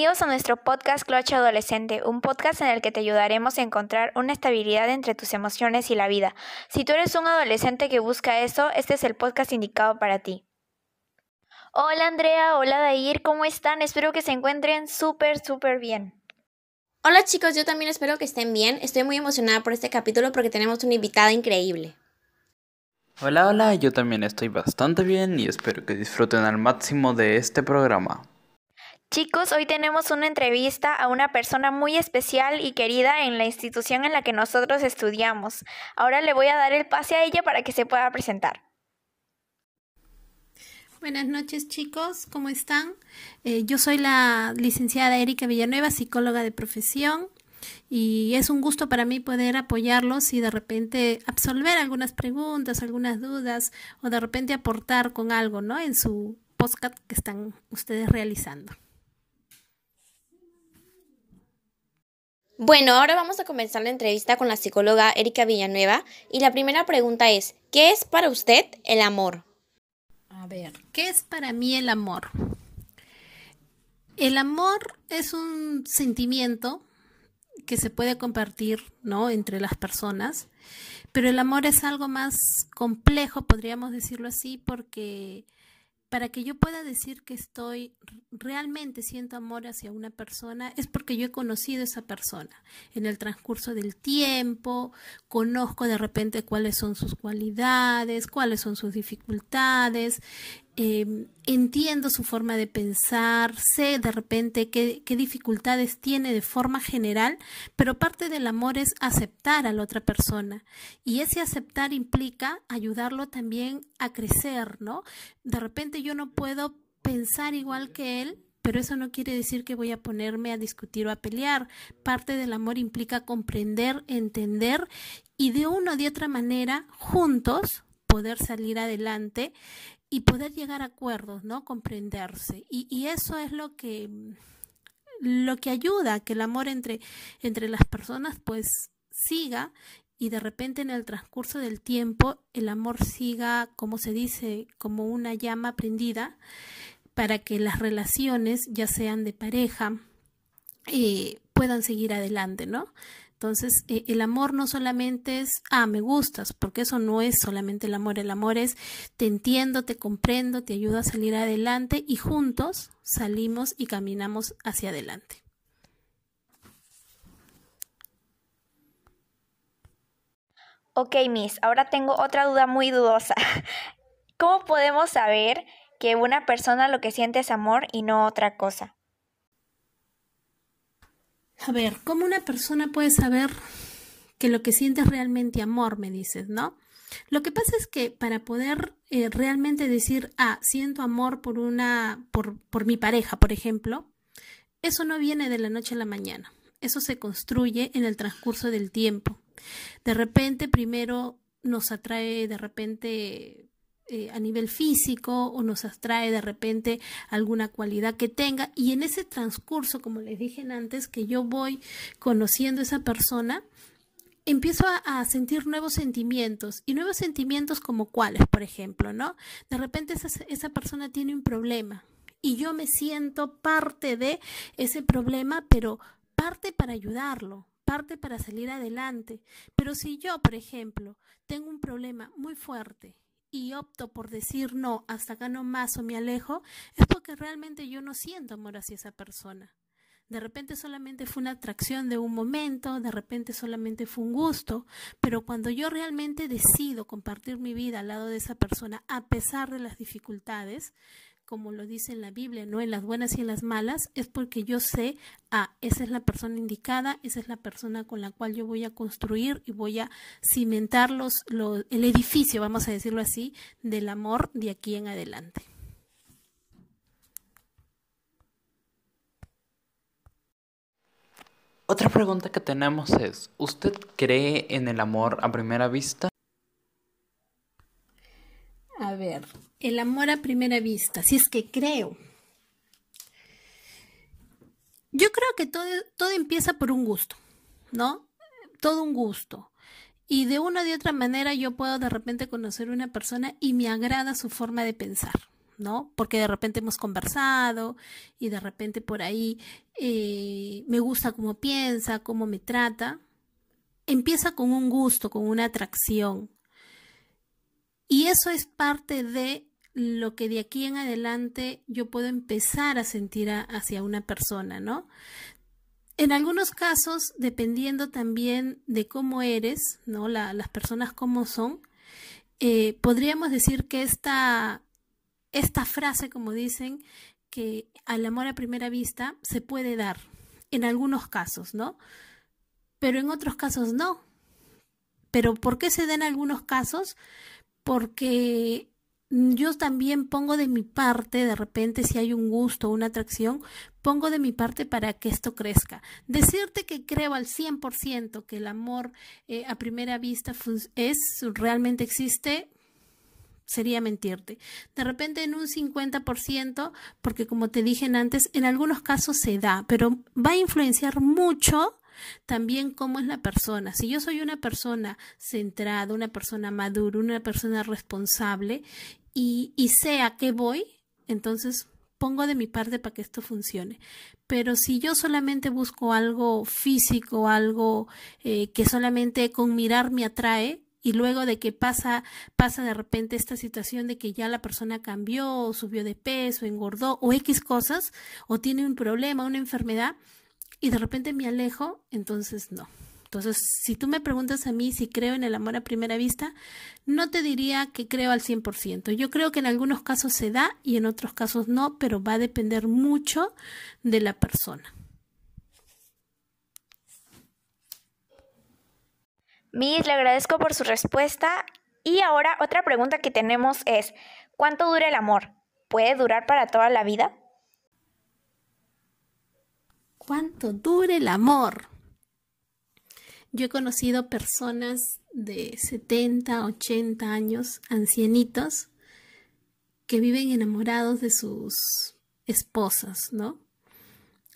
Bienvenidos a nuestro podcast Cloche Adolescente, un podcast en el que te ayudaremos a encontrar una estabilidad entre tus emociones y la vida. Si tú eres un adolescente que busca eso, este es el podcast indicado para ti. Hola Andrea, hola Dair, ¿cómo están? Espero que se encuentren súper, súper bien. Hola chicos, yo también espero que estén bien. Estoy muy emocionada por este capítulo porque tenemos una invitada increíble. Hola, hola, yo también estoy bastante bien y espero que disfruten al máximo de este programa. Chicos, hoy tenemos una entrevista a una persona muy especial y querida en la institución en la que nosotros estudiamos. Ahora le voy a dar el pase a ella para que se pueda presentar. Buenas noches chicos, ¿cómo están? Eh, yo soy la licenciada Erika Villanueva, psicóloga de profesión, y es un gusto para mí poder apoyarlos y de repente absolver algunas preguntas, algunas dudas o de repente aportar con algo, ¿no? En su podcast que están ustedes realizando. Bueno, ahora vamos a comenzar la entrevista con la psicóloga Erika Villanueva y la primera pregunta es, ¿qué es para usted el amor? A ver, ¿qué es para mí el amor? El amor es un sentimiento que se puede compartir, ¿no? entre las personas, pero el amor es algo más complejo, podríamos decirlo así, porque para que yo pueda decir que estoy realmente siento amor hacia una persona es porque yo he conocido a esa persona. En el transcurso del tiempo, conozco de repente cuáles son sus cualidades, cuáles son sus dificultades, Em, entiendo su forma de pensar, sé de repente qué, qué, dificultades tiene de forma general, pero parte del amor es aceptar a la otra persona y ese aceptar implica ayudarlo también a crecer, ¿no? De repente yo no puedo pensar igual que él, pero eso no quiere decir que voy a ponerme a discutir o a pelear. Parte del amor implica comprender, entender y de una o de otra manera juntos poder salir adelante y poder llegar a acuerdos, ¿no? Comprenderse. Y, y, eso es lo que, lo que ayuda a que el amor entre, entre las personas pues siga y de repente en el transcurso del tiempo el amor siga, como se dice, como una llama prendida para que las relaciones, ya sean de pareja, eh, puedan seguir adelante, ¿no? Entonces, eh, el amor no solamente es, ah, me gustas, porque eso no es solamente el amor. El amor es, te entiendo, te comprendo, te ayudo a salir adelante y juntos salimos y caminamos hacia adelante. Ok, Miss, ahora tengo otra duda muy dudosa. ¿Cómo podemos saber que una persona lo que siente es amor y no otra cosa? A ver, ¿cómo una persona puede saber que lo que siente es realmente amor, me dices, ¿no? Lo que pasa es que para poder eh, realmente decir, ah, siento amor por una, por, por mi pareja, por ejemplo, eso no viene de la noche a la mañana. Eso se construye en el transcurso del tiempo. De repente, primero nos atrae de repente eh, a nivel físico o nos atrae de repente alguna cualidad que tenga y en ese transcurso, como les dije antes, que yo voy conociendo a esa persona, empiezo a, a, sentir nuevos sentimientos y nuevos sentimientos como cuáles, por ejemplo, ¿no? De repente esa, esa persona tiene un problema y yo me siento parte de ese problema, pero parte para ayudarlo, parte para salir adelante. Pero si yo, por ejemplo, tengo un problema muy fuerte y opto por decir no, hasta acá no más o me alejo, es porque realmente yo no siento amor hacia esa persona. De repente solamente fue una atracción de un momento, de repente solamente fue un gusto, pero cuando yo realmente decido compartir mi vida al lado de esa persona, a pesar de las dificultades, como lo dice en la Biblia, no en las buenas y en las malas, es porque yo sé, ah, esa es la persona indicada, esa es la persona con la cual yo voy a construir y voy a cimentar los, el edificio, vamos a decirlo así, del amor de aquí en adelante. Otra pregunta que tenemos es, ¿usted cree en el amor a primera vista? A ver, el amor a primera vista, si es que creo. Yo creo que todo, todo empieza por un gusto, ¿no? Todo un gusto. Y de una u otra manera yo puedo de repente conocer una persona y me agrada su forma de pensar, ¿no? Porque de repente hemos conversado y de repente por ahí eh, me gusta cómo piensa, cómo me trata. Empieza con un gusto, con una atracción. Y eso es parte de lo que de aquí en adelante yo puedo empezar a sentir hacia una persona, ¿no? En algunos casos, dependiendo también de cómo eres, ¿no? las personas cómo son, eh, podríamos decir que esta, esta frase, como dicen, que al amor a primera vista se puede dar, en algunos casos, ¿no? Pero en otros casos no. ¿Pero por qué se da en algunos casos? Porque yo también pongo de mi parte, de repente si hay un gusto, una atracción, pongo de mi parte para que esto crezca. Decirte que creo al 100% que el amor eh, a primera vista es, realmente existe, sería mentirte. De repente en un 50%, porque como te dije antes, en algunos casos se da, pero va a influenciar mucho también cómo es la persona. Si yo soy una persona centrada, una persona madura, una persona responsable y, y sé a qué voy, entonces pongo de mi parte para que esto funcione. Pero si yo solamente busco algo físico, algo eh, que solamente con mirar me atrae, y luego de que pasa, pasa de repente esta situación de que ya la persona cambió, o subió de peso, engordó, o X cosas, o tiene un problema, una enfermedad, y de repente me alejo, entonces no. Entonces, si tú me preguntas a mí si creo en el amor a primera vista, no te diría que creo al 100%. Yo creo que en algunos casos se da y en otros casos no, pero va a depender mucho de la persona. Miss, le agradezco por su respuesta. Y ahora otra pregunta que tenemos es, ¿cuánto dura el amor? ¿Puede durar para toda la vida? ¿Cuánto dura el amor? Yo he conocido personas de 70, 80 años, ancianitos, que viven enamorados de sus esposas, ¿no?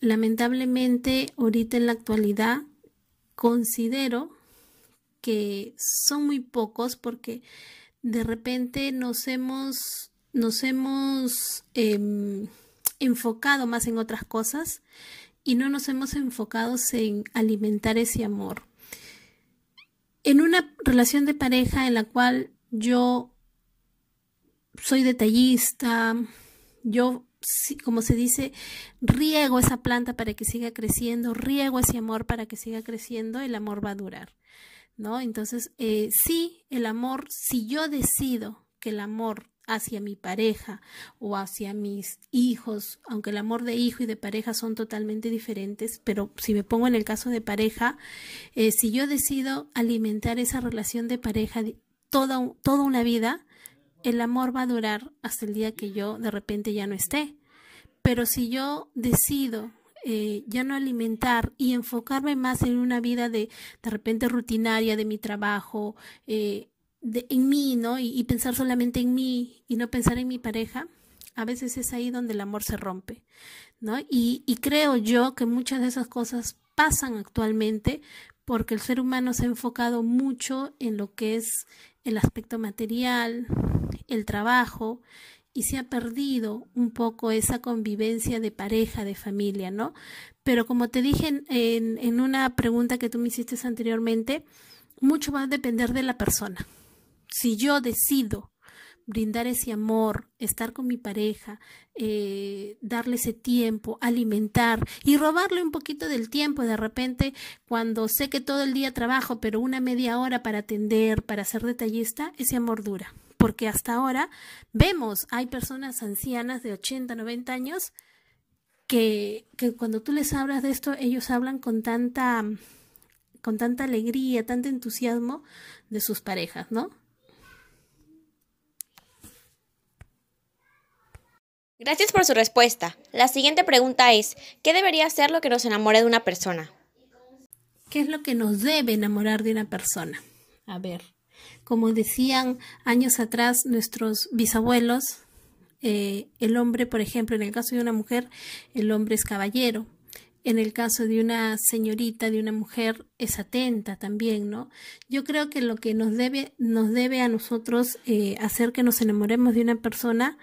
Lamentablemente, ahorita en la actualidad, considero que son muy pocos porque de repente nos hemos, nos hemos em, enfocado más en otras cosas y no nos hemos enfocado en alimentar ese amor en una relación de pareja en la cual yo soy detallista, yo, como se dice, riego esa planta para que siga creciendo, riego ese amor para que siga creciendo, el amor va a durar, ¿no? Entonces, eh, sí, el amor, si yo decido que el amor hacia mi pareja o hacia mis hijos, aunque el amor de hijo y de pareja son totalmente diferentes, pero si me pongo en el caso de pareja, eh, si yo decido alimentar esa relación de pareja toda, toda una vida, el amor va a durar hasta el día que yo de repente ya no esté. Pero si yo decido eh, ya no alimentar y enfocarme más en una vida de de repente rutinaria de mi trabajo, eh, en mí, ¿no? Y, pensar solamente en mí y no pensar en mi pareja, a veces es ahí donde el amor se rompe, ¿no? Y, y creo yo que muchas de esas cosas pasan actualmente porque el ser humano se ha enfocado mucho en lo que es el aspecto material, el trabajo, y se ha perdido un poco esa convivencia de pareja, de familia, ¿no? Pero como te dije en, en una pregunta que tú me hiciste anteriormente, mucho va a depender de la persona si yo decido brindar ese amor, estar con mi pareja, eh, darle ese tiempo, alimentar y robarle un poquito del tiempo de repente cuando sé que todo el día trabajo, pero una media hora para atender, para ser detallista, ese amor dura. Porque hasta ahora vemos, hay personas ancianas de 80, 90 años que, que cuando tú les hablas de esto, ellos hablan con tanta, con tanta alegría, tanto entusiasmo de sus parejas, ¿no? Gracias por su respuesta. La siguiente pregunta es, ¿qué debería ser lo que nos enamore de una persona? ¿Qué es lo que nos debe enamorar de una persona? A ver, como decían años atrás nuestros bisabuelos, eh, el hombre, por ejemplo, en el caso de una mujer, el hombre es caballero. En el caso de una señorita, de una mujer, es atenta también, ¿no? Yo creo que lo que nos debe, nos debe a nosotros eh, hacer que nos enamoremos de una persona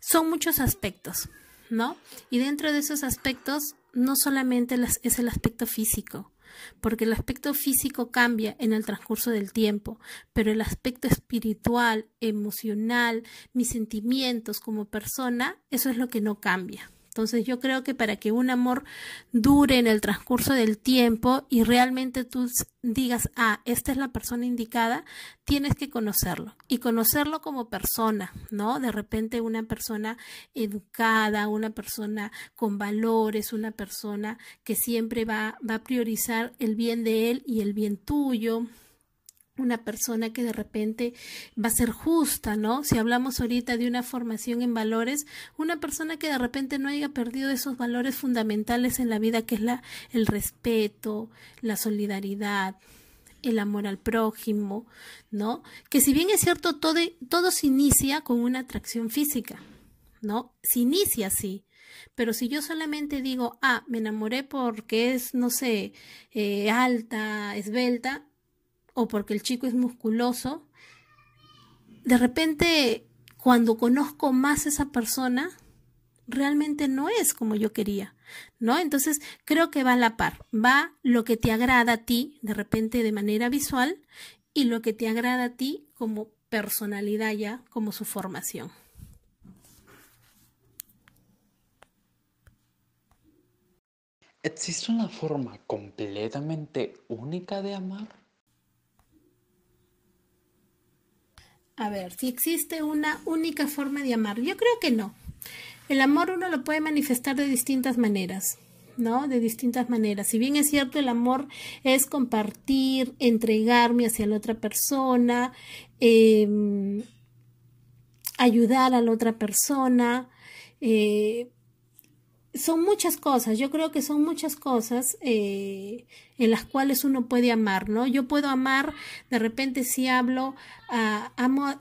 son muchos aspectos, ¿no? Y dentro de esos aspectos, no solamente es el aspecto físico, porque el aspecto físico cambia en el transcurso del tiempo, pero el aspecto espiritual, emocional, mis sentimientos como persona, eso es lo que no cambia. Entonces yo creo que para que un amor dure en el transcurso del tiempo y realmente tú digas, ah, esta es la persona indicada, tienes que conocerlo y conocerlo como persona, ¿no? De repente una persona educada, una persona con valores, una persona que siempre va, va a priorizar el bien de él y el bien tuyo, una persona que de repente va a ser justa, ¿no? Si hablamos ahorita de una formación en valores, una persona que de repente no haya perdido esos valores fundamentales en la vida, que es la, el respeto, la solidaridad, el amor al prójimo, ¿no? Que si bien es cierto, todo, todo se inicia con una atracción física, ¿no? Se inicia así. Pero si yo solamente digo, ah, me enamoré porque es, no sé, eh, alta, esbelta, o porque el chico es musculoso, de repente cuando conozco más a esa persona, realmente no es como yo quería, ¿no? Entonces creo que va a la par, va lo que te agrada a ti, de repente de manera visual, y lo que te agrada a ti como personalidad ya, como su formación. ¿Existe una forma completamente única de amar? A ver, si existe una única forma de amar, yo creo que no. El amor uno lo puede manifestar de distintas maneras, ¿no? De distintas maneras. Si bien es cierto, el amor es compartir, entregarme hacia la otra persona, em, ayudar a la otra persona, eh, son muchas cosas, yo creo que son muchas cosas eh, en las cuales uno puede amar, ¿no? Yo puedo amar, de repente si hablo amo,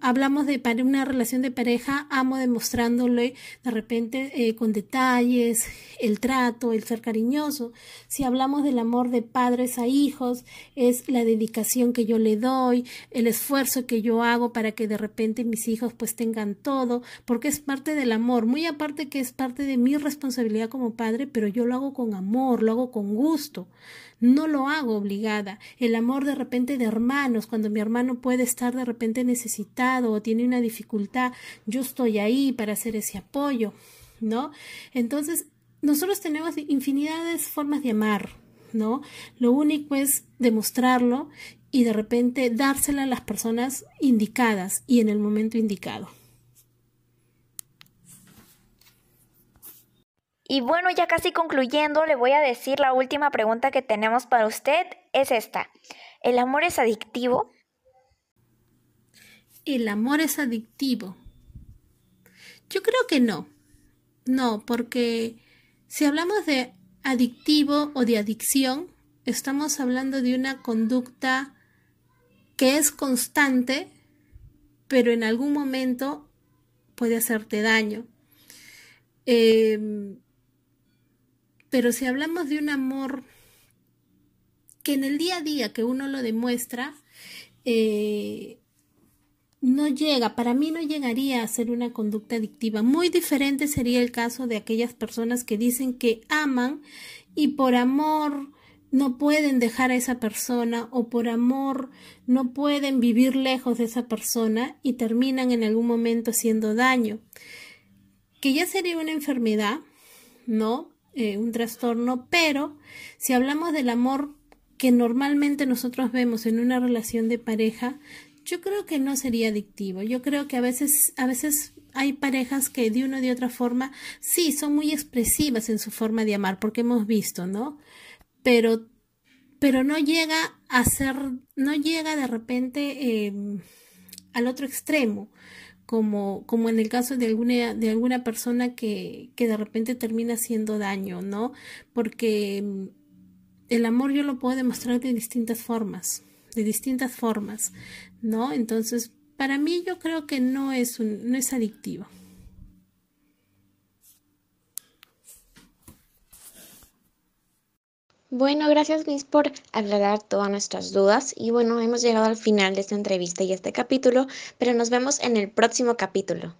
hablamos de una relación de pareja, amo demostrándole de repente eh, con detalles el trato, el ser cariñoso. Si hablamos del amor de padres a hijos, es la dedicación que yo le doy, el esfuerzo que yo hago para que de repente mis hijos pues tengan todo, porque es parte del amor, muy aparte que es parte de mi responsabilidad como padre, pero yo lo hago con amor, lo hago con gusto no lo hago obligada. El amor de repente de hermanos, cuando mi hermano puede estar de repente necesitado o tiene una dificultad, yo estoy ahí para hacer ese apoyo, ¿no? Entonces, nosotros tenemos infinidad de formas de amar, ¿no? Lo único es demostrarlo y de repente dársela a las personas indicadas y en el momento indicado. Y bueno, ya casi concluyendo, le voy a decir la última pregunta que tenemos para usted es esta. ¿El amor es adictivo? El amor es adictivo. Yo creo que no. No, porque si hablamos de adictivo o de adicción, estamos hablando de una conducta que es constante, pero en algún momento puede hacerte daño. Eh, pero si hablamos de un amor que en el día a día que uno lo demuestra, eh, no llega, para mí no llegaría a ser una conducta adictiva. Muy diferente sería el caso de aquellas personas que dicen que aman y por amor no pueden dejar a esa persona o por amor no pueden vivir lejos de esa persona y terminan en algún momento haciendo daño. Que ya sería una enfermedad, ¿no? Eh, un trastorno, pero si hablamos del amor que normalmente nosotros vemos en una relación de pareja, yo creo que no sería adictivo. Yo creo que a veces, a veces hay parejas que de una o de otra forma, sí, son muy expresivas en su forma de amar, porque hemos visto, ¿no? Pero, pero no llega a ser, no llega de repente eh, al otro extremo como, como en el caso de alguna, de alguna persona que, que de repente termina haciendo daño, ¿no? Porque mm, el amor yo lo puedo demostrar de distintas formas, de distintas formas, ¿no? Entonces, para mí yo creo que no es, un, no es adictivo. Bueno, gracias Liz por aclarar todas nuestras dudas y bueno, hemos llegado al final de esta entrevista y este capítulo, pero nos vemos en el próximo capítulo.